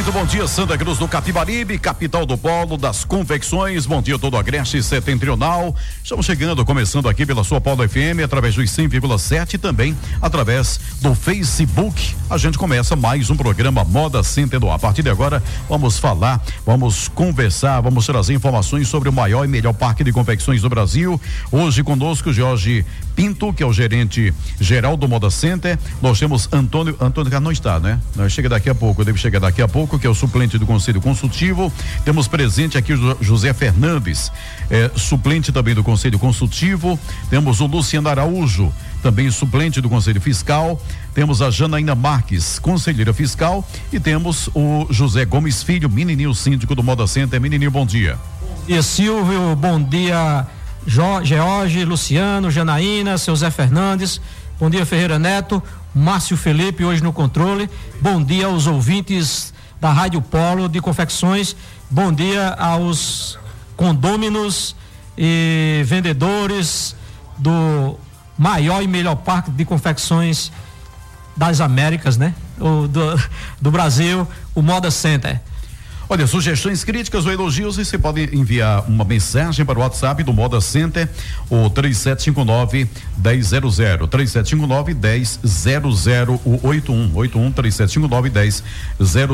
Muito bom dia, Santa Cruz do Capibaribe, capital do polo das confecções. Bom dia todo Agreste Setentrional. Estamos chegando, começando aqui pela sua Polo FM, através dos 100,7 e também através do Facebook. A gente começa mais um programa Moda Center. A partir de agora, vamos falar, vamos conversar, vamos trazer informações sobre o maior e melhor parque de confecções do Brasil. Hoje conosco, Jorge Pinto, que é o gerente geral do Moda Center. Nós temos Antônio, Antônio não está, né? Chega daqui a pouco, deve chegar daqui a pouco, que é o suplente do Conselho Consultivo. Temos presente aqui o José Fernandes, é, suplente também do Conselho Consultivo. Temos o Luciano Araújo, também suplente do Conselho Fiscal. Temos a Janaína Marques, conselheira fiscal, e temos o José Gomes Filho, menininho síndico do Moda Center. Menininho, bom dia. Bom dia, Silvio. Bom dia, George, Luciano, Janaína, seu Zé Fernandes. Bom dia, Ferreira Neto. Márcio Felipe, hoje no controle. Bom dia aos ouvintes da Rádio Polo de Confecções. Bom dia aos condôminos e vendedores do maior e melhor parque de confecções das Américas, né? O, do, do Brasil, o Moda Center. Olha, sugestões, críticas ou elogios, você pode enviar uma mensagem para o WhatsApp do Moda Center, o 3759 1000, 3759 1000, o 81 81 3759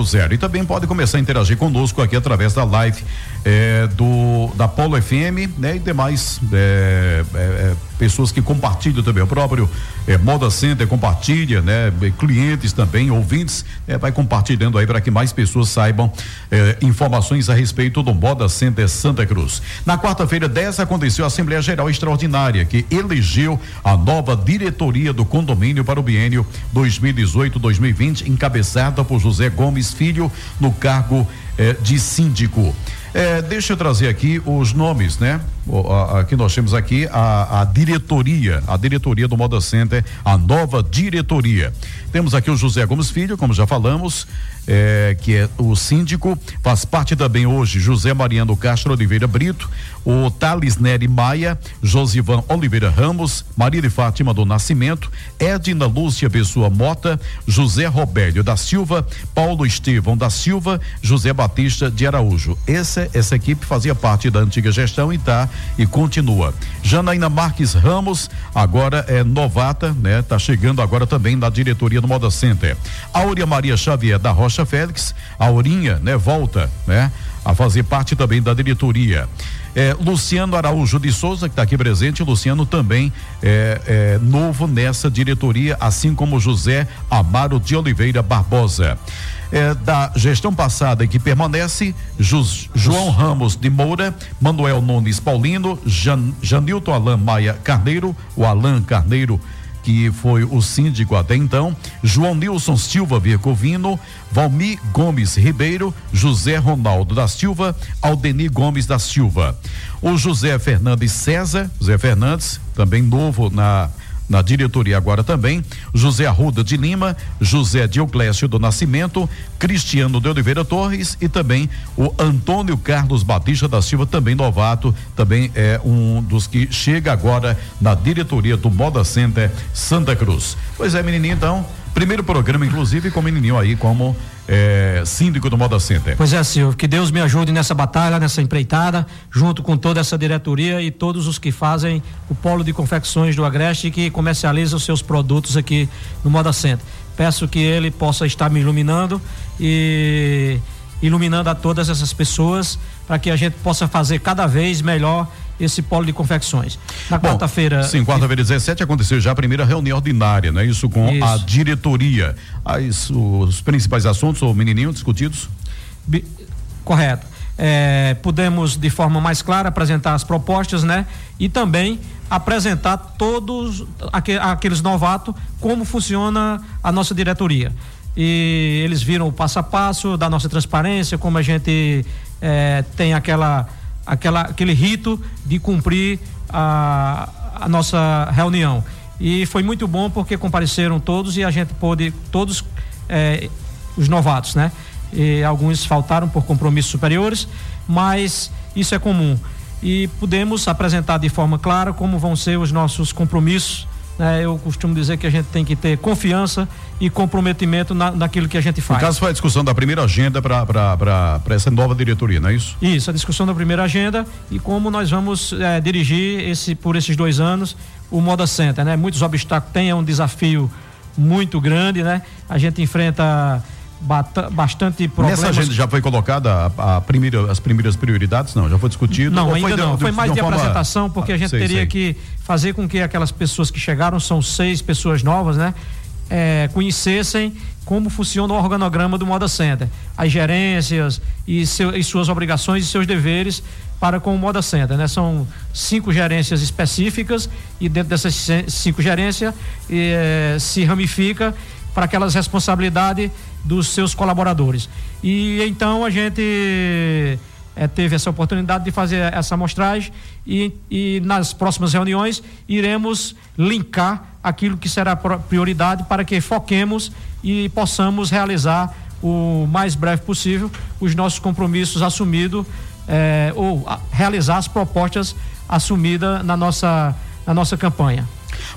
1000. E também pode começar a interagir conosco aqui através da live é, do da Polo FM, né? E demais é, é, pessoas que compartilham também o próprio Moda Center compartilha, né? Clientes também, ouvintes, vai compartilhando aí para que mais pessoas saibam informações a respeito do Moda Center Santa Cruz. Na quarta-feira 10 aconteceu a Assembleia Geral Extraordinária que elegeu a nova diretoria do condomínio para o biênio 2018-2020, encabeçada por José Gomes Filho no cargo de síndico. É, deixa eu trazer aqui os nomes, né? O, a, a, que nós temos aqui a, a, diretoria, a diretoria do Moda Center, a nova diretoria. Temos aqui o José Gomes Filho, como já falamos, é, que é o síndico, faz parte também hoje José Mariano Castro Oliveira Brito, o Thales Nery Maia, Josivan Oliveira Ramos, Maria de Fátima do Nascimento, Edna Lúcia Pessoa Mota, José Robélio da Silva, Paulo Estevão da Silva, José Batista de Araújo. Essa, essa equipe fazia parte da antiga gestão e tá e continua. Janaína Marques Ramos, agora é novata, né? Tá chegando agora também na diretoria do Moda Center. Áurea Maria Xavier da Rocha Félix, Aurinha, né? Volta, né? A fazer parte também da diretoria. É, Luciano Araújo de Souza, que está aqui presente, Luciano também é, é, novo nessa diretoria, assim como José Amaro de Oliveira Barbosa. É, da gestão passada que permanece, Jus, João Ramos de Moura, Manuel Nunes Paulino, Jan, Janilton Alain Maia Carneiro, o Alain Carneiro que foi o síndico até então, João Nilson Silva Vircovino, Valmir Gomes Ribeiro, José Ronaldo da Silva, Aldeni Gomes da Silva. O José Fernandes César, José Fernandes, também novo na na diretoria agora também, José Arruda de Lima, José Dioclésio do Nascimento, Cristiano de Oliveira Torres e também o Antônio Carlos Batista da Silva, também novato, também é um dos que chega agora na diretoria do Moda Center Santa Cruz. Pois é, menininho, então, primeiro programa, inclusive, com o menininho aí como é, síndico do Moda Center. Pois é, Silvio, que Deus me ajude nessa batalha, nessa empreitada, junto com toda essa diretoria e todos os que fazem o polo de confecções do Agreste que comercializa os seus produtos aqui no Moda Center. Peço que ele possa estar me iluminando e iluminando a todas essas pessoas para que a gente possa fazer cada vez melhor esse polo de confecções. Na quarta-feira. Sim, quarta-feira 17 aconteceu já a primeira reunião ordinária, né? Isso com isso. a diretoria. As, os principais assuntos, o menininho, discutidos? Bi, correto. É, pudemos de forma mais clara apresentar as propostas, né? E também apresentar todos aqueles novatos como funciona a nossa diretoria. E eles viram o passo a passo da nossa transparência, como a gente é, tem aquela aquela, aquele rito de cumprir a, a nossa reunião. E foi muito bom porque compareceram todos e a gente pôde, todos é, os novatos, né? E alguns faltaram por compromissos superiores, mas isso é comum. E pudemos apresentar de forma clara como vão ser os nossos compromissos é, eu costumo dizer que a gente tem que ter confiança e comprometimento na, naquilo que a gente faz. No caso, foi a discussão da primeira agenda para essa nova diretoria, não é isso? Isso, a discussão da primeira agenda e como nós vamos é, dirigir esse, por esses dois anos o Moda Center, né? Muitos obstáculos tem, é um desafio muito grande, né? A gente enfrenta bastante problemas. Nessa agenda já foi colocada a, a, primeira, as primeiras prioridades? Não, já foi discutido? Não, ainda foi não. De, foi mais de, de forma... apresentação, porque a gente sei, teria sei. que fazer com que aquelas pessoas que chegaram, são seis pessoas novas, né? É, conhecessem como funciona o organograma do Moda Center, as gerências e, seu, e, suas obrigações e seus deveres para com o Moda Center, né? São cinco gerências específicas e dentro dessas cinco gerências é, se ramifica para aquelas responsabilidades dos seus colaboradores. E então a gente é, teve essa oportunidade de fazer essa amostragem e, e nas próximas reuniões iremos linkar aquilo que será prioridade para que foquemos e possamos realizar o mais breve possível os nossos compromissos assumidos é, ou a, realizar as propostas assumidas na nossa, na nossa campanha.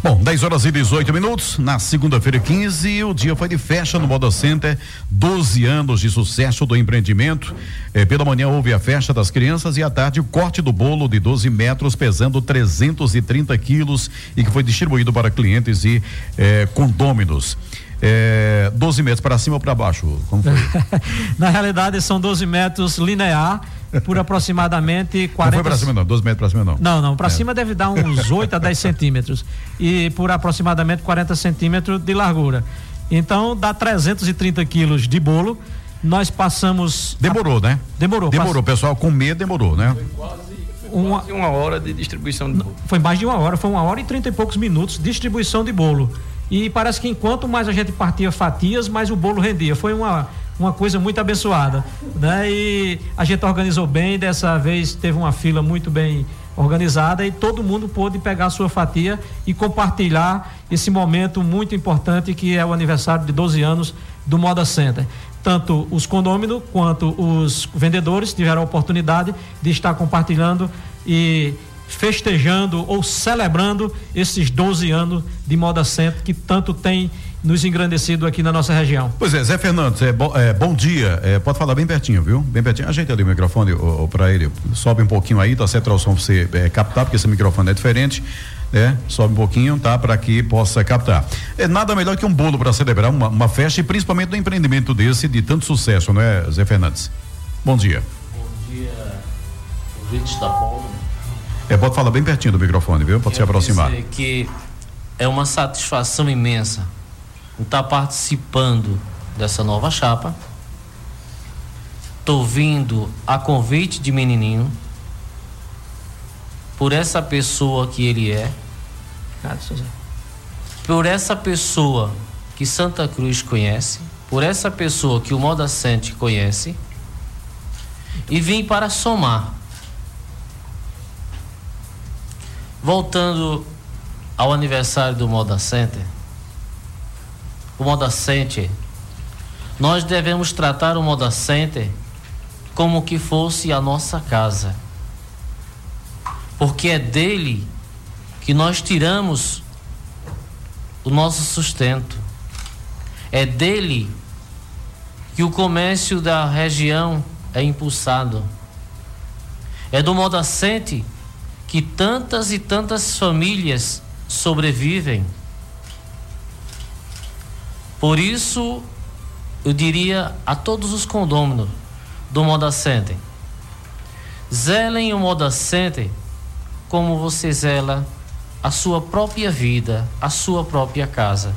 Bom, 10 horas e 18 minutos, na segunda-feira 15, o dia foi de festa no Moda Center, 12 anos de sucesso do empreendimento. Eh, pela manhã houve a festa das crianças e à tarde o corte do bolo de 12 metros, pesando 330 quilos e que foi distribuído para clientes e eh, condôminos. É, 12 metros para cima ou para baixo? Como foi? Na realidade, são 12 metros linear por aproximadamente 40. Não foi para cima, não, 12 metros para cima, não. Não, não, para é. cima deve dar uns 8 a 10 centímetros. E por aproximadamente 40 centímetros de largura. Então dá 330 quilos de bolo. Nós passamos. Demorou, a... né? Demorou. Demorou, pass... pessoal com medo demorou, né? Foi quase uma, uma hora de distribuição de bolo. Foi mais de uma hora, foi uma hora e trinta e poucos minutos de distribuição de bolo. E parece que enquanto mais a gente partia fatias, mais o bolo rendia. Foi uma, uma coisa muito abençoada. Né? E a gente organizou bem, dessa vez teve uma fila muito bem organizada e todo mundo pôde pegar a sua fatia e compartilhar esse momento muito importante que é o aniversário de 12 anos do Moda Center. Tanto os condôminos quanto os vendedores tiveram a oportunidade de estar compartilhando e festejando ou celebrando esses 12 anos de Moda Centro que tanto tem nos engrandecido aqui na nossa região. Pois é, Zé Fernandes, é, bo, é bom dia. É, pode falar bem pertinho, viu? Bem pertinho. Ajeita ali o microfone para ele. Sobe um pouquinho aí, tá certo? O som pra você é, captar, porque esse microfone é diferente. É, sobe um pouquinho, tá? Para que possa captar. É nada melhor que um bolo para celebrar uma, uma festa e principalmente um empreendimento desse de tanto sucesso, não é, Zé Fernandes? Bom dia. Bom dia, ouvintes da Polo. É, pode falar bem pertinho do microfone, viu? Pode Quero se aproximar. Dizer que é uma satisfação imensa estar participando dessa nova chapa. Estou vindo a convite de menininho. Por essa pessoa que ele é. Por essa pessoa que Santa Cruz conhece, por essa pessoa que o Moda Sante conhece, e vim para somar. Voltando ao aniversário do Moda Center, o Moda Center, nós devemos tratar o Moda Center como que fosse a nossa casa. Porque é dele que nós tiramos o nosso sustento. É dele que o comércio da região é impulsado. É do Moda Center que tantas e tantas famílias sobrevivem. Por isso, eu diria a todos os condôminos do Moda Center: zelem o Moda Center como você zela a sua própria vida, a sua própria casa.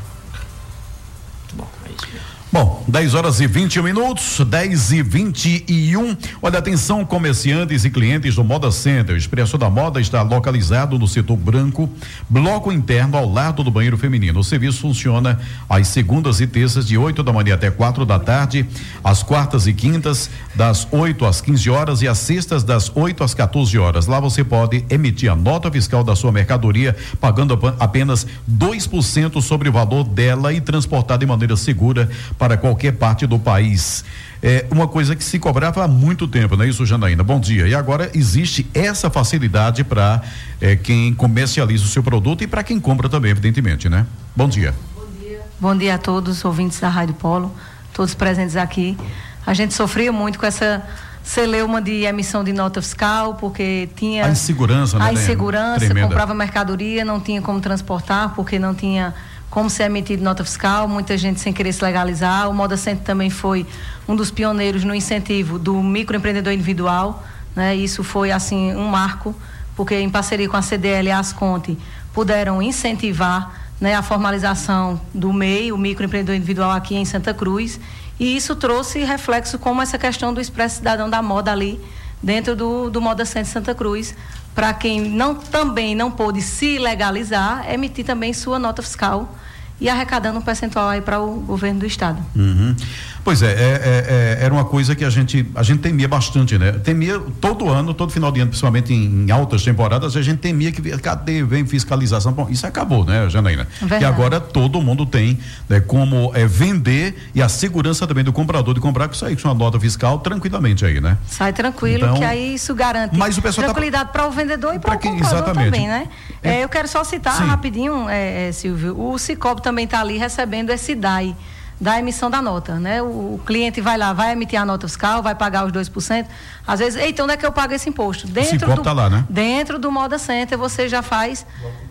Muito bom, é isso mesmo. Bom, 10 horas e 21 minutos, 10 e 21. Olha, atenção, comerciantes e clientes do Moda Center. O Expresso da Moda está localizado no setor branco, bloco interno ao lado do banheiro feminino. O serviço funciona às segundas e terças, de 8 da manhã até 4 da tarde, às quartas e quintas, das 8 às 15 horas e às sextas, das 8 às 14 horas. Lá você pode emitir a nota fiscal da sua mercadoria, pagando apenas 2% sobre o valor dela e transportar de maneira segura para qualquer parte do país. É uma coisa que se cobrava há muito tempo, não é isso, Janaína? Bom dia. E agora existe essa facilidade para é, quem comercializa o seu produto e para quem compra também, evidentemente, né? Bom dia. Bom dia. Bom dia a todos, ouvintes da Rádio Polo, todos presentes aqui. A gente sofreu muito com essa celeuma de emissão de nota fiscal, porque tinha. A insegurança, né? A insegurança, Tremenda. comprava mercadoria, não tinha como transportar, porque não tinha como ser emitido nota fiscal, muita gente sem querer se legalizar. O Moda Center também foi um dos pioneiros no incentivo do microempreendedor individual, né? Isso foi assim um marco, porque em parceria com a CDL e a Asconte puderam incentivar né, a formalização do MEI, o microempreendedor individual aqui em Santa Cruz, e isso trouxe reflexo como essa questão do expresso cidadão da moda ali dentro do, do Moda Center Santa Cruz, para quem não, também não pôde se legalizar, emitir também sua nota fiscal e arrecadando um percentual aí para o governo do estado. Uhum. Pois é, é, é, é, era uma coisa que a gente, a gente temia bastante, né? Temia todo ano, todo final de ano, principalmente em, em altas temporadas, a gente temia que cadê vem fiscalização. Bom, isso acabou, né, Janaína? Verdade. E agora todo mundo tem né, como é, vender e a segurança também do comprador de comprar que sair com uma nota fiscal tranquilamente aí, né? Sai tranquilo, então, que aí isso garante mas o pessoal tá tranquilidade tá... para o vendedor e para o comprador exatamente. também, né? É, é, eu quero só citar Sim. rapidinho, é, é, Silvio, o Cicobi também está ali recebendo esse DAI da emissão da nota, né? O, cliente vai lá, vai emitir a nota fiscal, vai pagar os 2%. Às vezes, então onde é que eu pago esse imposto? Dentro do, tá lá, né? Dentro do Moda Center você já faz,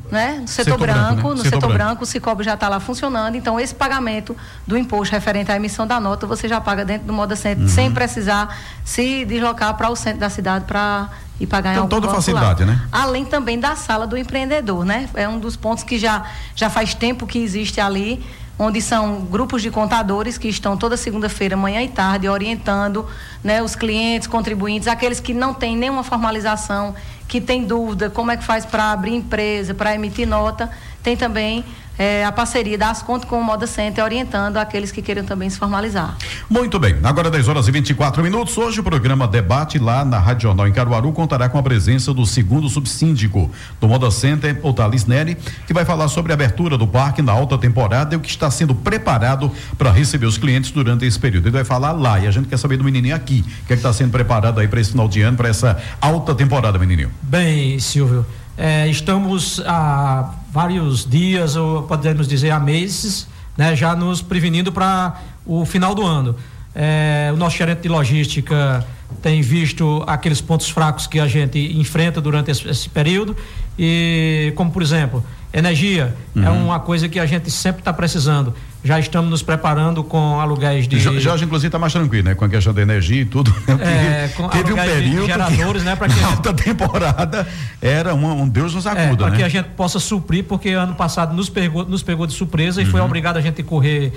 né? No setor, setor branco, branco né? no setor, setor branco, o Cicobi já está lá funcionando. Então, esse pagamento do imposto referente à emissão da nota, você já paga dentro do Moda Center, uhum. sem precisar se deslocar para o centro da cidade para e pagar então, em algum toda facilidade, né? Além também da sala do empreendedor, né? É um dos pontos que já, já faz tempo que existe ali onde são grupos de contadores que estão toda segunda-feira, manhã e tarde, orientando né, os clientes, contribuintes, aqueles que não têm nenhuma formalização, que têm dúvida como é que faz para abrir empresa, para emitir nota, tem também é, a parceria das contas com o Moda Center, orientando aqueles que queiram também se formalizar. Muito bem, agora 10 horas e 24 minutos. Hoje o programa Debate lá na Rádio Jornal em Caruaru contará com a presença do segundo subsíndico do Moda Center, o Thales Neri, que vai falar sobre a abertura do parque na alta temporada e o que está sendo preparado para receber os clientes durante esse período. Ele vai falar lá e a gente quer saber do menininho aqui, o que é está sendo preparado aí para esse final de ano, para essa alta temporada, menininho. Bem, Silvio, é, estamos há vários dias, ou podemos dizer há meses, né, já nos prevenindo para o final do ano. É, o nosso gerente de logística tem visto aqueles pontos fracos que a gente enfrenta durante esse, esse período e como por exemplo energia é uhum. é uma coisa que a gente sempre está precisando já estamos nos preparando com aluguéis de. Jorge, inclusive, está mais tranquilo, né? Com a questão da energia e tudo. É, com Teve um período. geradores, que, né? Para que. A alta temporada era um, um Deus nos acuda, é, Para né? que a gente possa suprir, porque ano passado nos pegou, nos pegou de surpresa uhum. e foi uhum. obrigado a gente correr,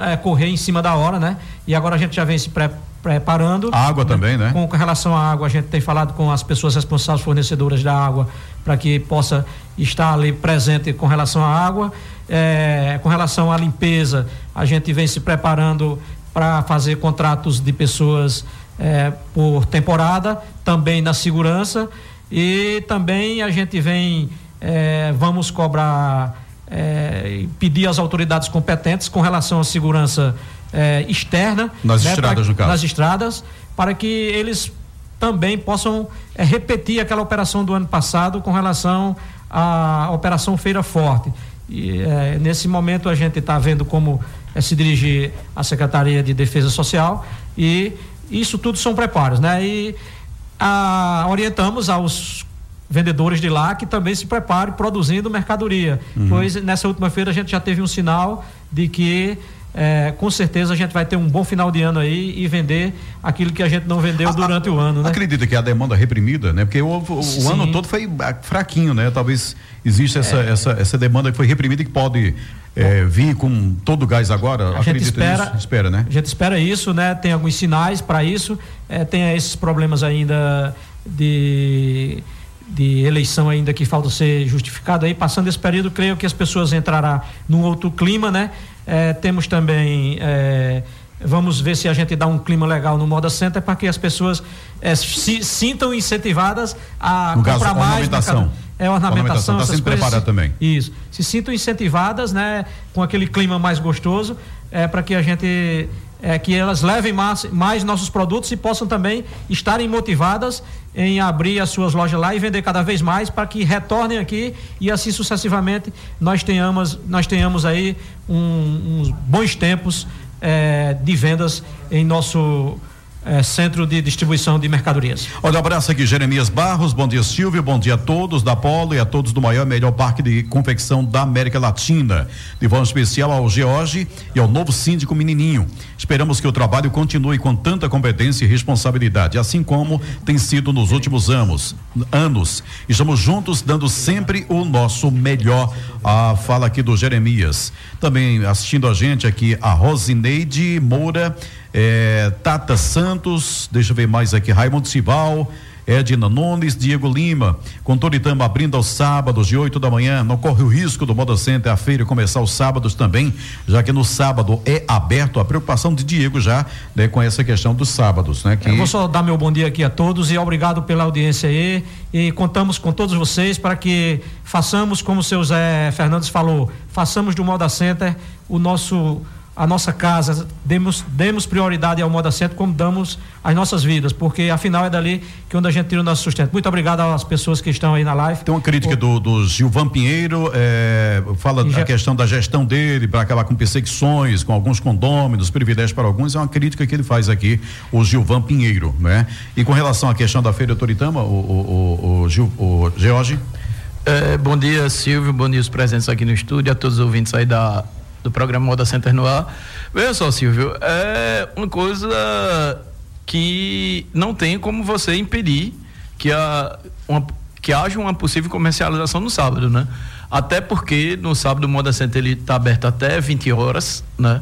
é, correr em cima da hora, né? E agora a gente já vem se pre preparando. A água também, né? Com, com relação à água, a gente tem falado com as pessoas responsáveis, fornecedoras da água, para que possa estar ali presente com relação à água. É, com relação à limpeza, a gente vem se preparando para fazer contratos de pessoas é, por temporada, também na segurança e também a gente vem, é, vamos cobrar, é, pedir às autoridades competentes com relação à segurança externa. Nas né, estradas, pra, no caso. Nas estradas, para que eles também possam repetir aquela operação do ano passado com relação à Operação Feira Forte e é, nesse momento a gente está vendo como é, se dirigir à Secretaria de Defesa Social e isso tudo são preparos, né? E a, orientamos aos vendedores de lá que também se preparem produzindo mercadoria. Uhum. Pois nessa última feira a gente já teve um sinal de que é, com certeza a gente vai ter um bom final de ano aí e vender aquilo que a gente não vendeu a, durante a, o ano, né? Acredita que a demanda reprimida, né? Porque o, o, o ano todo foi fraquinho, né? Talvez exista essa, é. essa, essa demanda que foi reprimida e que pode é, vir com todo o gás agora? A gente espera, nisso? espera, né? A gente espera isso, né? Tem alguns sinais para isso. É, tem esses problemas ainda de de eleição ainda que falta ser justificado aí passando esse período creio que as pessoas entrarão num outro clima né é, temos também é, vamos ver se a gente dá um clima legal no Moda Center para que as pessoas é, se sintam incentivadas a no comprar caso, mais ornamentação. é ornamentação, está sendo preparada também. isso. Se sintam incentivadas né com aquele clima mais gostoso é para que a gente é, que elas levem mais, mais nossos produtos e possam também estarem motivadas em abrir as suas lojas lá e vender cada vez mais para que retornem aqui e assim sucessivamente nós tenhamos nós tenhamos aí um, uns bons tempos é, de vendas em nosso é, centro de distribuição de mercadorias. Olha, um abraço aqui, Jeremias Barros, bom dia Silvio, bom dia a todos da Polo e a todos do maior melhor parque de confecção da América Latina. De forma especial ao George e ao novo síndico menininho. Esperamos que o trabalho continue com tanta competência e responsabilidade, assim como tem sido nos últimos anos. anos. Estamos juntos dando sempre o nosso melhor. A fala aqui do Jeremias. Também assistindo a gente aqui a Rosineide Moura é, Tata Santos, deixa eu ver mais aqui, Raimundo Cival, Edna Nunes, Diego Lima, com Toritama abrindo aos sábados de 8 da manhã. Não corre o risco do Moda Center a feira começar os sábados também, já que no sábado é aberto a preocupação de Diego já né, com essa questão dos sábados, né? Que... Eu vou só dar meu bom dia aqui a todos e obrigado pela audiência aí e contamos com todos vocês para que façamos como o seu Zé Fernandes falou, façamos do Moda Center o nosso a nossa casa, demos, demos prioridade ao modo assento como damos as nossas vidas, porque afinal é dali que onde a gente tira o nosso sustento. Muito obrigado às pessoas que estão aí na live. Tem uma crítica o... do, do Gilvan Pinheiro, é, fala da questão da gestão dele para acabar com perseguições, com alguns condôminos, privilégios para alguns, é uma crítica que ele faz aqui, o Gilvan Pinheiro, né? E com relação à questão da Feira Toritama, o, o, o, o, Gil, o George? É, bom dia, Silvio, bom dia os presentes aqui no estúdio, a todos os ouvintes aí da do programa Moda Center no ar. Veja só, Silvio, é uma coisa que não tem como você impedir que, a, uma, que haja uma possível comercialização no sábado, né? Até porque no sábado o Moda Center está aberto até 20 horas, né?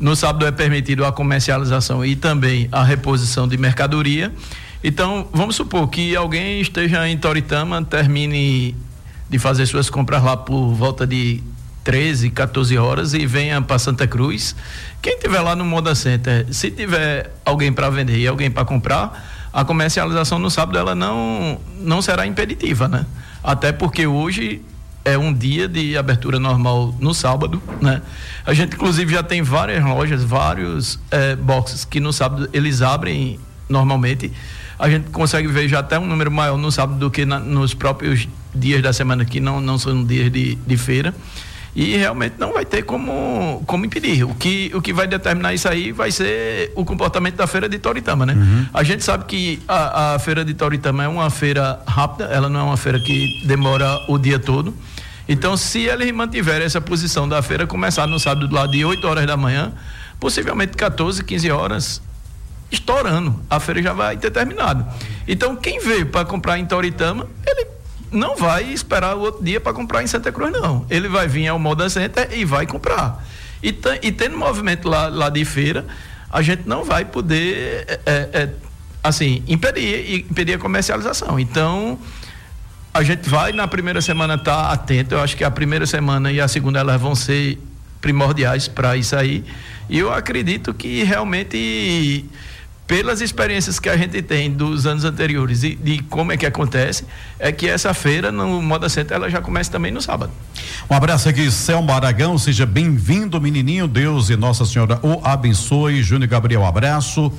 No sábado é permitido a comercialização e também a reposição de mercadoria. Então, vamos supor que alguém esteja em Toritama, termine de fazer suas compras lá por volta de 13, 14 horas e venha para Santa Cruz. Quem tiver lá no Moda Center, se tiver alguém para vender e alguém para comprar, a comercialização no sábado ela não não será impeditiva, né? Até porque hoje é um dia de abertura normal no sábado, né? A gente inclusive já tem várias lojas, vários é, boxes que no sábado eles abrem normalmente. A gente consegue ver já até um número maior no sábado do que na, nos próprios dias da semana que não, não são dias de, de feira e realmente não vai ter como, como impedir. O que, o que vai determinar isso aí vai ser o comportamento da feira de Toritama, né? Uhum. A gente sabe que a, a feira de Toritama é uma feira rápida, ela não é uma feira que demora o dia todo. Então, se eles mantiverem essa posição da feira começar no sábado lá de 8 horas da manhã, possivelmente 14, 15 horas, estourando, a feira já vai ter terminado. Então, quem veio para comprar em Toritama, ele não vai esperar o outro dia para comprar em Santa Cruz, não. Ele vai vir ao Moda Center e vai comprar. E, e tendo movimento lá, lá de feira, a gente não vai poder, é, é, é, assim, impedir, impedir a comercialização. Então, a gente vai na primeira semana estar tá atento. Eu acho que a primeira semana e a segunda elas vão ser primordiais para isso aí. E eu acredito que realmente pelas experiências que a gente tem dos anos anteriores e de como é que acontece, é que essa feira no Moda Center ela já começa também no sábado. Um abraço aqui, Selma Aragão, seja bem-vindo, menininho, Deus e Nossa Senhora o abençoe. Júnior Gabriel, abraço.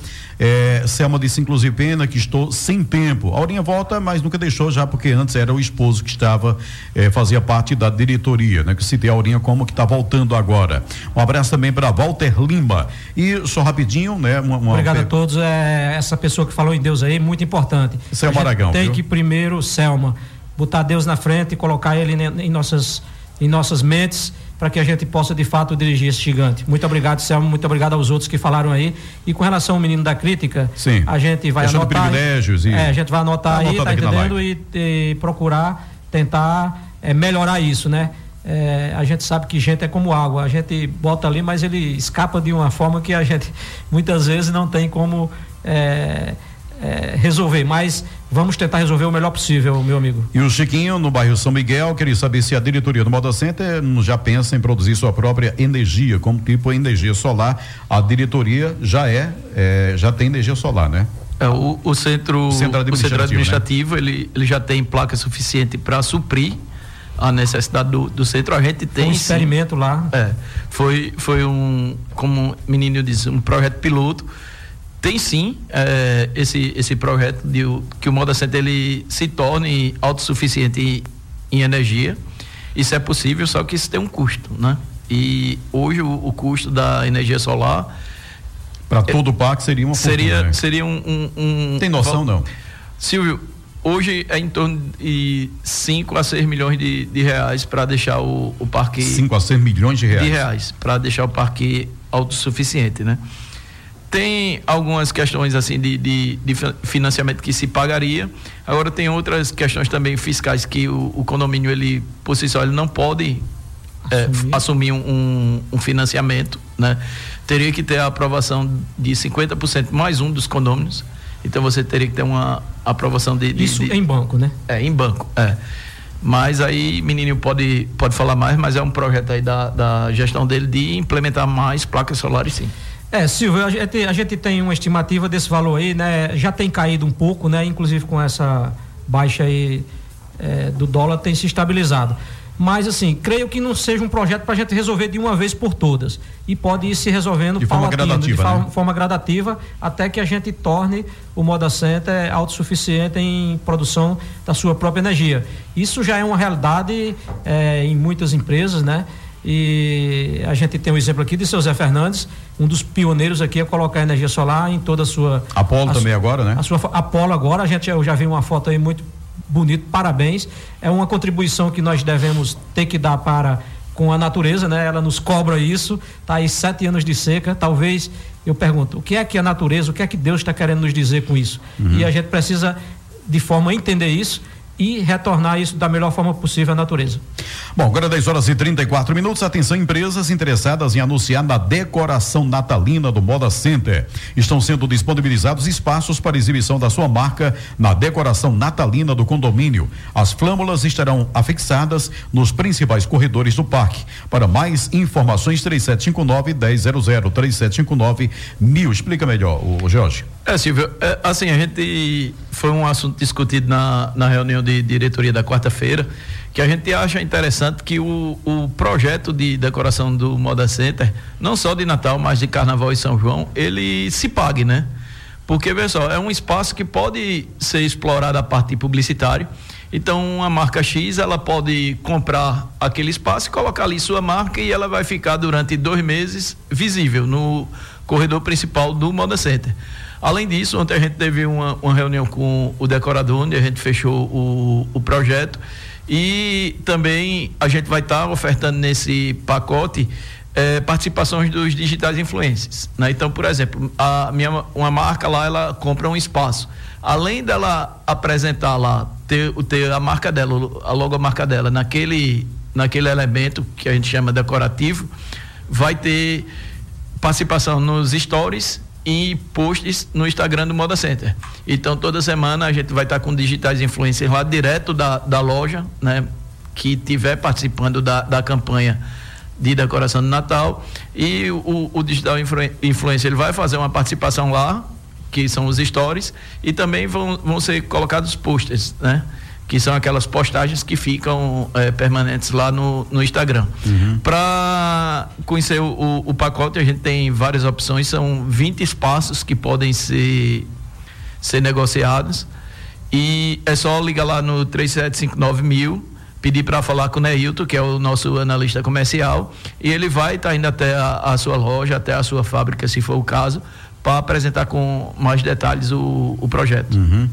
É, Selma disse, inclusive, pena que estou sem tempo. A Aurinha volta, mas nunca deixou já, porque antes era o esposo que estava, é, fazia parte da diretoria, né? Que citei a Aurinha como que está voltando agora. Um abraço também para Walter Lima. E só rapidinho, né? Uma, uma Obrigado a todos. É, essa pessoa que falou em Deus aí, muito importante. Selma Aragão. Tem viu? que primeiro, Selma, botar Deus na frente e colocar ele em nossas, em nossas mentes para que a gente possa de fato dirigir esse gigante. Muito obrigado, Selma, muito obrigado aos outros que falaram aí. E com relação ao menino da crítica, Sim. a gente vai Questão anotar. privilégios e... É, a gente vai anotar tá aí, tá entendendo? E, e, procurar tentar é, melhorar isso, né? É, a gente sabe que gente é como água, a gente bota ali, mas ele escapa de uma forma que a gente muitas vezes não tem como é, é, resolver, mas vamos tentar resolver o melhor possível, meu amigo. E o Chiquinho, no bairro São Miguel, queria saber se a diretoria do Moda Center já pensa em produzir sua própria energia, como tipo energia solar. A diretoria já é, é já tem energia solar, né? É, o, o, centro, centro administrativo, o centro administrativo né? ele, ele já tem placa suficiente para suprir a necessidade do, do centro. A gente tem. Um experimento sim, lá. É. Foi, foi um, como o menino disse, um projeto piloto. Tem sim é, esse, esse projeto de que o Moda Center ele se torne autossuficiente em, em energia. Isso é possível, só que isso tem um custo, né? E hoje o, o custo da energia solar. Para todo o parque seria uma Seria, fortuna, né? seria um, um, um, Tem noção, não? Silvio, Hoje é em torno de 5 a 6 milhões de, de reais para deixar o, o parque. 5 a 6 milhões de reais? De reais, para deixar o parque autossuficiente, né? Tem algumas questões assim de, de, de, financiamento que se pagaria. Agora tem outras questões também fiscais que o, o condomínio ele por si só ele não pode é, assumir, é, assumir um, um, financiamento, né? Teria que ter a aprovação de 50% mais um dos condôminos. Então você teria que ter uma aprovação de. de Isso de, em banco, né? É, em banco, é. Mas aí, menino pode, pode falar mais, mas é um projeto aí da, da gestão dele de implementar mais placas solares, sim. É, Silvio, a gente, a gente tem uma estimativa desse valor aí, né? Já tem caído um pouco, né? Inclusive com essa baixa aí é, do dólar tem se estabilizado. Mas, assim, creio que não seja um projeto para a gente resolver de uma vez por todas. E pode ir se resolvendo de forma gradativa. De forma, né? forma gradativa, até que a gente torne o Moda Center autossuficiente em produção da sua própria energia. Isso já é uma realidade é, em muitas empresas, né? E a gente tem um exemplo aqui de seu Zé Fernandes, um dos pioneiros aqui a colocar energia solar em toda a sua. Apolo também agora, né? A sua Apolo agora, a gente eu já vi uma foto aí muito bonito, parabéns. É uma contribuição que nós devemos ter que dar para com a natureza, né? Ela nos cobra isso. Tá aí sete anos de seca. Talvez eu pergunto, o que é que a natureza, o que é que Deus está querendo nos dizer com isso? Uhum. E a gente precisa de forma a entender isso e retornar isso da melhor forma possível à natureza. Bom, agora 10 horas e 34 minutos. Atenção, empresas interessadas em anunciar na decoração natalina do Moda Center. Estão sendo disponibilizados espaços para exibição da sua marca na decoração natalina do condomínio. As flâmulas estarão afixadas nos principais corredores do parque. Para mais informações, 3759 1000 3759 mil. Explica melhor, o Jorge. É, Silvio, é, assim, a gente foi um assunto discutido na, na reunião de diretoria da quarta-feira, que a gente acha interessante que o, o projeto de decoração do Moda Center, não só de Natal, mas de Carnaval e São João, ele se pague, né? Porque, pessoal, é um espaço que pode ser explorado a partir publicitário. Então, a marca X, ela pode comprar aquele espaço colocar ali sua marca e ela vai ficar durante dois meses visível no corredor principal do Moda Center. Além disso, ontem a gente teve uma, uma reunião com o decorador, onde a gente fechou o, o projeto. E também a gente vai estar tá ofertando nesse pacote é, participações dos digitais influencers. Né? Então, por exemplo, a minha, uma marca lá, ela compra um espaço. Além dela apresentar lá, ter, ter a marca dela, a logomarca dela naquele, naquele elemento que a gente chama decorativo, vai ter participação nos stories e posts no Instagram do Moda Center. Então toda semana a gente vai estar com digitais influencers lá direto da, da loja, né? Que tiver participando da, da campanha de decoração de Natal e o, o digital influencer ele vai fazer uma participação lá que são os stories e também vão, vão ser colocados posters, né? Que são aquelas postagens que ficam é, permanentes lá no, no Instagram. Uhum. Para conhecer o, o, o, pacote, a gente tem várias opções, são 20 espaços que podem ser, ser negociados. E é só ligar lá no 3759 mil, pedir para falar com o Neilton, que é o nosso analista comercial, e ele vai estar tá indo até a, a sua loja, até a sua fábrica, se for o caso, para apresentar com mais detalhes o, o projeto. Uhum.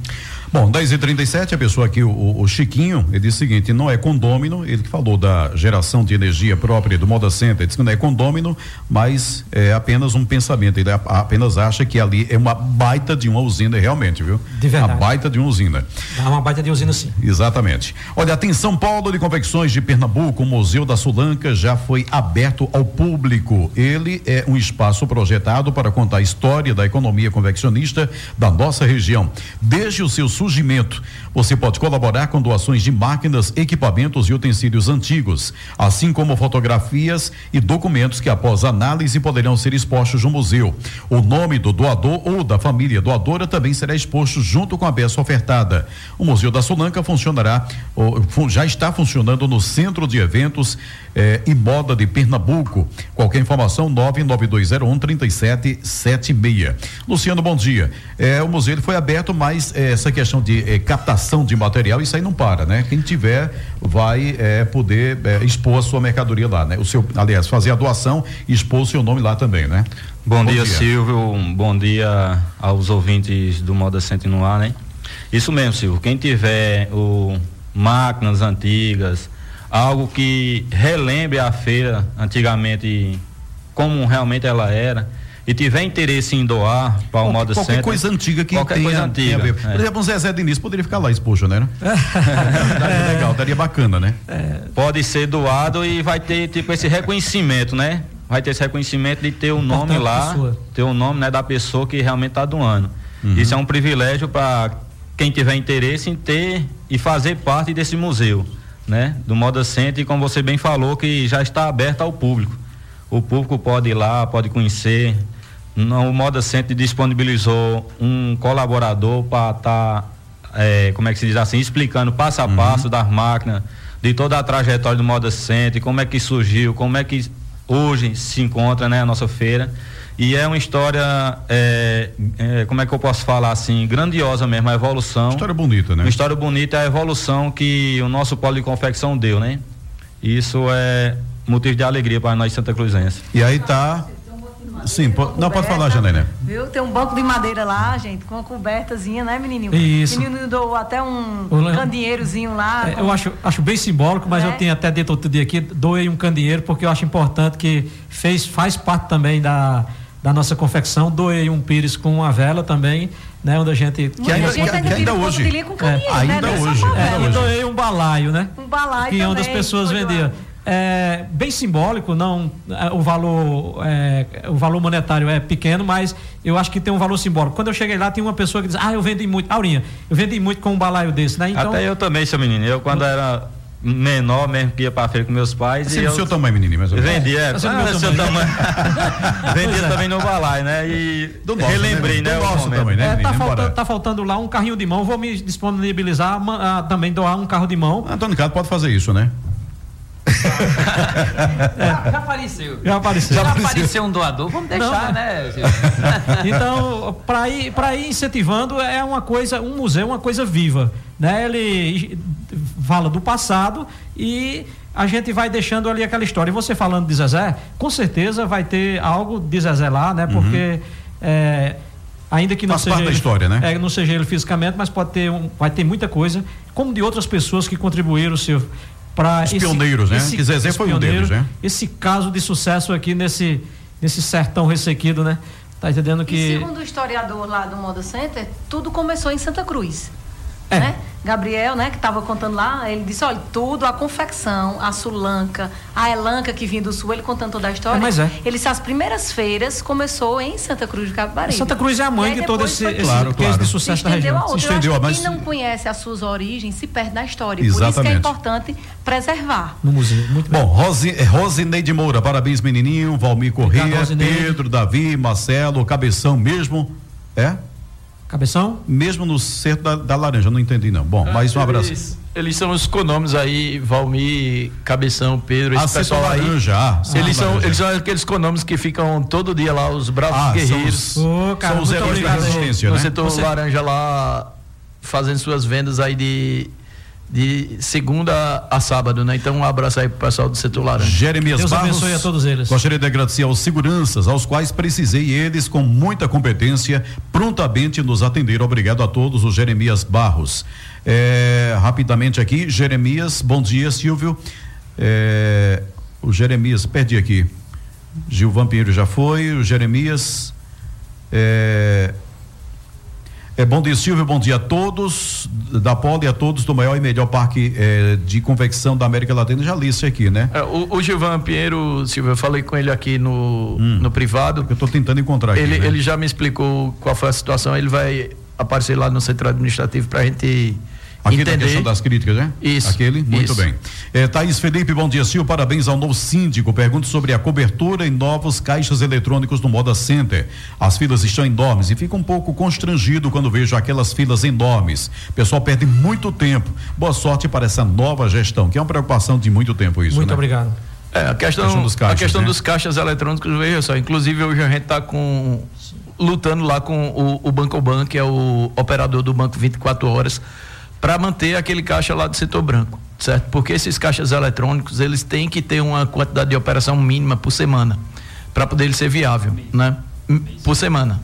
Bom, 10 e 37 a pessoa aqui, o, o, Chiquinho, ele disse o seguinte: não é condômino, ele que falou da geração de energia própria do Moda Center, ele disse que não é condômino, mas é apenas um pensamento. Ele apenas acha que ali é uma baita de uma usina, realmente, viu? De verdade. Uma baita de uma usina. É uma baita de usina, sim. Exatamente. Olha, atenção, Paulo de Confecções de Pernambuco, o Museu da Sulanca já foi aberto ao público. Ele é um espaço projetado para contar a história da economia confeccionista da nossa região. Desde o seu surgimento, você pode colaborar com doações de máquinas, equipamentos e utensílios antigos, assim como fotografias e documentos que, após análise, poderão ser expostos no museu. O nome do doador ou da família doadora também será exposto junto com a peça ofertada. O Museu da Sulanca funcionará, já está funcionando no Centro de Eventos e Moda de Pernambuco. Qualquer informação, 99201 3776. Luciano, bom dia. Eh, o museu foi aberto, mas eh, essa questão de eh, captação de material, isso aí não para, né? Quem tiver vai eh, poder eh, expor a sua mercadoria lá, né? O seu, aliás, fazer a doação e expor o seu nome lá também, né? Bom, bom dia, dia, Silvio. Bom dia aos ouvintes do Moda Centro no ar, né? Isso mesmo, Silvio. Quem tiver o máquinas antigas, algo que relembre a feira antigamente como realmente ela era e tiver interesse em doar para o modo Qualquer coisa antiga que qualquer tenha, coisa antiga. Tenha Por exemplo, um Zezé Diniz poderia ficar lá exposto, né? daria legal, daria bacana, né? É. Pode ser doado e vai ter tipo esse reconhecimento, né? Vai ter esse reconhecimento de ter o nome lá, pessoa. ter o nome né, da pessoa que realmente está doando. Uhum. Isso é um privilégio para quem tiver interesse em ter e fazer parte desse museu, né? Do Moda Center, e como você bem falou, que já está aberto ao público. O público pode ir lá, pode conhecer, o Moda Center disponibilizou um colaborador para estar, tá, é, como é que se diz assim, explicando passo a uhum. passo das máquinas, de toda a trajetória do Moda Center, como é que surgiu, como é que hoje se encontra né, a nossa feira. E é uma história, é, é, como é que eu posso falar assim, grandiosa mesmo, a evolução. História bonita, né? Uma história bonita, a evolução que o nosso polo de confecção deu, né? Isso é motivo de alegria para nós Santa Cruzenses. E aí tá Sim, não, pode falar, Janaína. Viu? Tem um banco de madeira lá, gente, com uma cobertazinha, né, menininho? Isso. Menino deu até um candeeirozinho lá. É, com... Eu acho, acho bem simbólico, mas é. eu tenho até dentro outro dia aqui, doei um candeeiro, porque eu acho importante que fez, faz parte também da, da nossa confecção. Doei um pires com uma vela também, né? Onde a gente. Que ainda, que, ainda, que ainda hoje. Com é, ainda né? hoje. É, e doei um balaio, né? Um balaio. Que também, onde as pessoas vendiam é, bem simbólico, não é, o valor é, o valor monetário é pequeno, mas eu acho que tem um valor simbólico. Quando eu cheguei lá, tinha uma pessoa que diz: "Ah, eu vendi muito, Aurinha, eu vendi muito com um balaio desse", né? Então, Até eu também, seu menino. Eu quando era menor mesmo que ia pra feira com meus pais. Assim, e do seu tamanho, menino, menos. Vendia, é, assim, ah, seu tamanho. Vendia é. também no balai, né? E do nosso, relembrei, né? Do nosso também, né? É, tá, faltando, tá faltando lá um carrinho de mão, vou me disponibilizar a, a, também doar um carro de mão. Antônio Ricardo pode fazer isso, né? É. Já apareceu. Já apareceu. Já, apareceu. apareceu um doador, vamos deixar, Não, né? então, para ir, para ir incentivando é uma coisa, um museu é uma coisa viva, né? Ele fala do passado e a gente vai deixando ali aquela história. E você falando de Zezé, com certeza vai ter algo de Zezé lá, né? Porque uhum. é, ainda que não Faz seja parte ele, da história, né? É, não seja ele fisicamente, mas pode ter um, vai ter muita coisa, como de outras pessoas que contribuíram, seu para os pioneiros, né? Esse, que Zezé foi um deles, né? Esse caso de sucesso aqui nesse nesse sertão ressequido, né? Tá entendendo que e segundo o historiador lá do Moda Center, tudo começou em Santa Cruz. É. Né? Gabriel, né, que estava contando lá, ele disse, olha, tudo, a confecção, a sulanca, a elanca que vinha do sul, ele contando toda a história. É, mas é. Ele disse, as primeiras feiras começou em Santa Cruz de Capibaribe. Santa Cruz é a mãe de todo esse, esse claro, claro. de sucesso da região. A outra. Se estendeu, mas... Quem não conhece as suas origens se perde na história. Exatamente. Por isso que é importante preservar. No museu, muito bem. Bom, Rosi, Rosineide Moura, parabéns menininho, Valmir Correia, Pedro, Davi, Marcelo, Cabeção mesmo, é? Cabeção? Mesmo no centro da, da laranja, não entendi não. Bom, mais um abraço. Eles, eles são os conôminos aí, Valmir, Cabeção, Pedro, esse ah, pessoal aí. Laranja. Ah, eles, são, eles são aqueles conôminos que ficam todo dia lá, os bravos ah, guerreiros. São os, oh, cara, são os heróis da resistência, no, né? No setor Você... laranja lá, fazendo suas vendas aí de de segunda a sábado, né? Então um abraço aí pro pessoal do setor laranja. Jeremias Deus Barros, abençoe a todos eles. Gostaria de agradecer aos seguranças, aos quais precisei eles com muita competência, prontamente nos atenderam. Obrigado a todos, o Jeremias Barros. É, rapidamente aqui, Jeremias, bom dia, Silvio. É, o Jeremias, perdi aqui. Gilvan Pinheiro já foi, o Jeremias. É, é, bom dia, Silvio. Bom dia a todos da Poli e a todos do maior e melhor parque é, de convecção da América Latina. Já li isso aqui, né? É, o, o Gilvan Pinheiro, Silvio, eu falei com ele aqui no, hum, no privado. Eu estou tentando encontrar aqui. Ele, né? ele já me explicou qual foi a situação. Ele vai aparecer lá no centro administrativo para a gente Aqui entender. da questão das críticas, né? Isso. Aquele? Muito isso. bem. É, Thaís Felipe, bom dia, Sil. Parabéns ao novo síndico. Pergunto sobre a cobertura em novos caixas eletrônicos no Moda Center. As filas estão enormes e fico um pouco constrangido quando vejo aquelas filas enormes. O pessoal perde muito tempo. Boa sorte para essa nova gestão, que é uma preocupação de muito tempo isso, Muito né? obrigado. É, a questão, A questão dos caixas, a questão né? dos caixas eletrônicos, veja só, inclusive hoje a gente está com lutando lá com o, o Banco Ban, que é o operador do banco 24 horas, para manter aquele caixa lá do setor branco, certo? Porque esses caixas eletrônicos, eles têm que ter uma quantidade de operação mínima por semana, para poder ele ser viável, né? Por semana.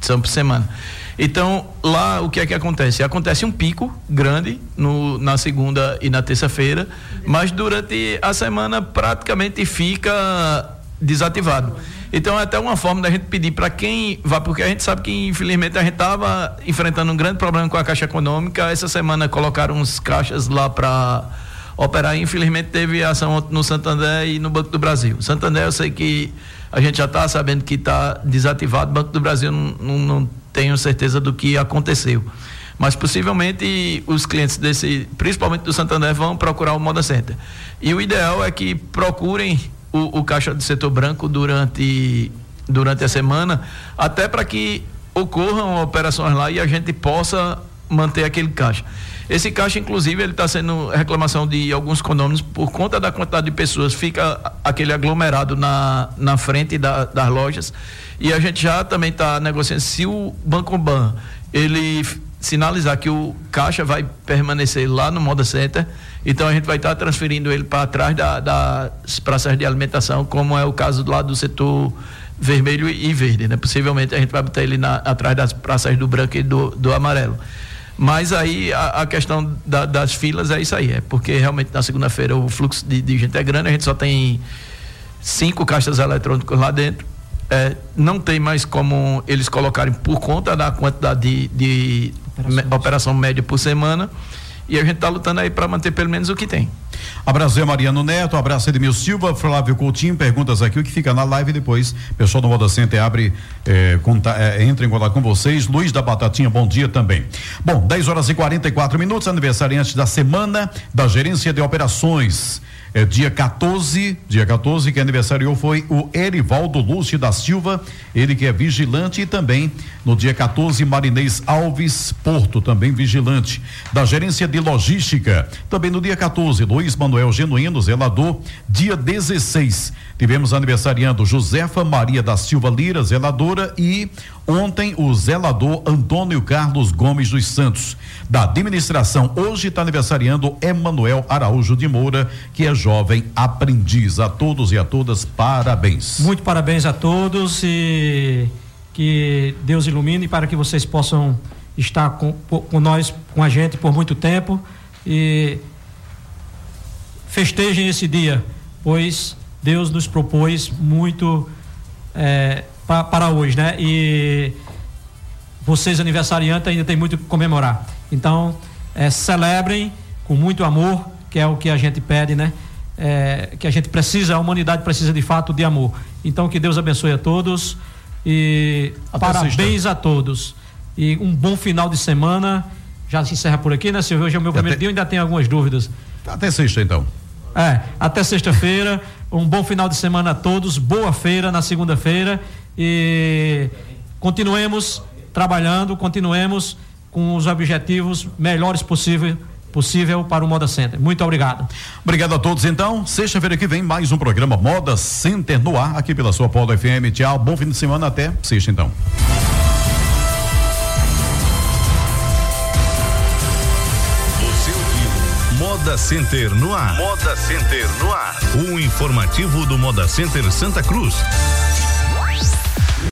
São por semana. Então, lá o que é que acontece? Acontece um pico grande no, na segunda e na terça-feira, mas durante a semana praticamente fica desativado. Então é até uma forma da gente pedir para quem vai, porque a gente sabe que infelizmente a gente estava enfrentando um grande problema com a Caixa Econômica. Essa semana colocaram uns caixas lá para operar. Infelizmente teve ação no Santander e no Banco do Brasil. Santander eu sei que a gente já está sabendo que está desativado. Banco do Brasil não, não, não tenho certeza do que aconteceu. Mas possivelmente os clientes desse, principalmente do Santander, vão procurar o Moda Center. E o ideal é que procurem o, o caixa do setor branco durante, durante a semana, até para que ocorram operações lá e a gente possa manter aquele caixa. Esse caixa, inclusive, ele está sendo reclamação de alguns condôminos por conta da quantidade de pessoas, fica aquele aglomerado na, na frente da, das lojas. E a gente já também está negociando se o Banco Ban ele sinalizar que o caixa vai permanecer lá no Moda Center, então a gente vai estar tá transferindo ele para trás da, das praças de alimentação, como é o caso lá do setor vermelho e verde, né? Possivelmente a gente vai botar ele na, atrás das praças do branco e do, do amarelo. Mas aí a, a questão da, das filas é isso aí, é porque realmente na segunda-feira o fluxo de, de, gente é grande, a gente só tem cinco caixas eletrônicos lá dentro. É, não tem mais como eles colocarem por conta da quantidade de, de me, operação média por semana. E a gente está lutando aí para manter pelo menos o que tem. Abraço é Mariano Neto, abraço Edmil Silva, Flávio Coutinho, perguntas aqui, o que fica na live depois. Pessoal do Moda Center abre, eh, conta, eh, entra em contato com vocês. Luiz da Batatinha, bom dia também. Bom, 10 horas e 44 minutos, aniversariante da semana da gerência de operações. É dia 14, dia 14, que aniversariou foi o Erivaldo Lúcio da Silva, ele que é vigilante e também no dia 14, Marinês Alves Porto, também vigilante. Da gerência de logística, também no dia 14, Luiz Manuel Genuíno, zelador. Dia 16, tivemos aniversariando Josefa Maria da Silva Lira, zeladora, e ontem o zelador Antônio Carlos Gomes dos Santos. Da administração, hoje está aniversariando Emanuel Araújo de Moura, que é jovem aprendiz. A todos e a todas, parabéns. Muito parabéns a todos e que Deus ilumine para que vocês possam estar com, com nós, com a gente por muito tempo e festejem esse dia, pois Deus nos propôs muito é, pa, para hoje, né? E vocês aniversariantes ainda tem muito que comemorar. Então, é, celebrem com muito amor, que é o que a gente pede, né? É, que a gente precisa, a humanidade precisa de fato de amor. Então, que Deus abençoe a todos e Até parabéns a todos. E um bom final de semana. Já se encerra por aqui, né, Silvio? Hoje é o meu primeiro Até- dia, eu ainda tenho algumas dúvidas. Até sexta, então. É, até sexta-feira. Um bom final de semana a todos. Boa feira na segunda-feira. E continuemos trabalhando, continuemos com os objetivos melhores possível, possível para o Moda Center. Muito obrigado. Obrigado a todos, então. Sexta-feira que vem, mais um programa Moda Center no ar, aqui pela sua Polo FM. Tchau, bom fim de semana, até sexta, então. Você ouviu Moda Center no ar. Moda Center no ar. O informativo do Moda Center Santa Cruz.